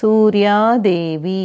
सूर्यादेवी।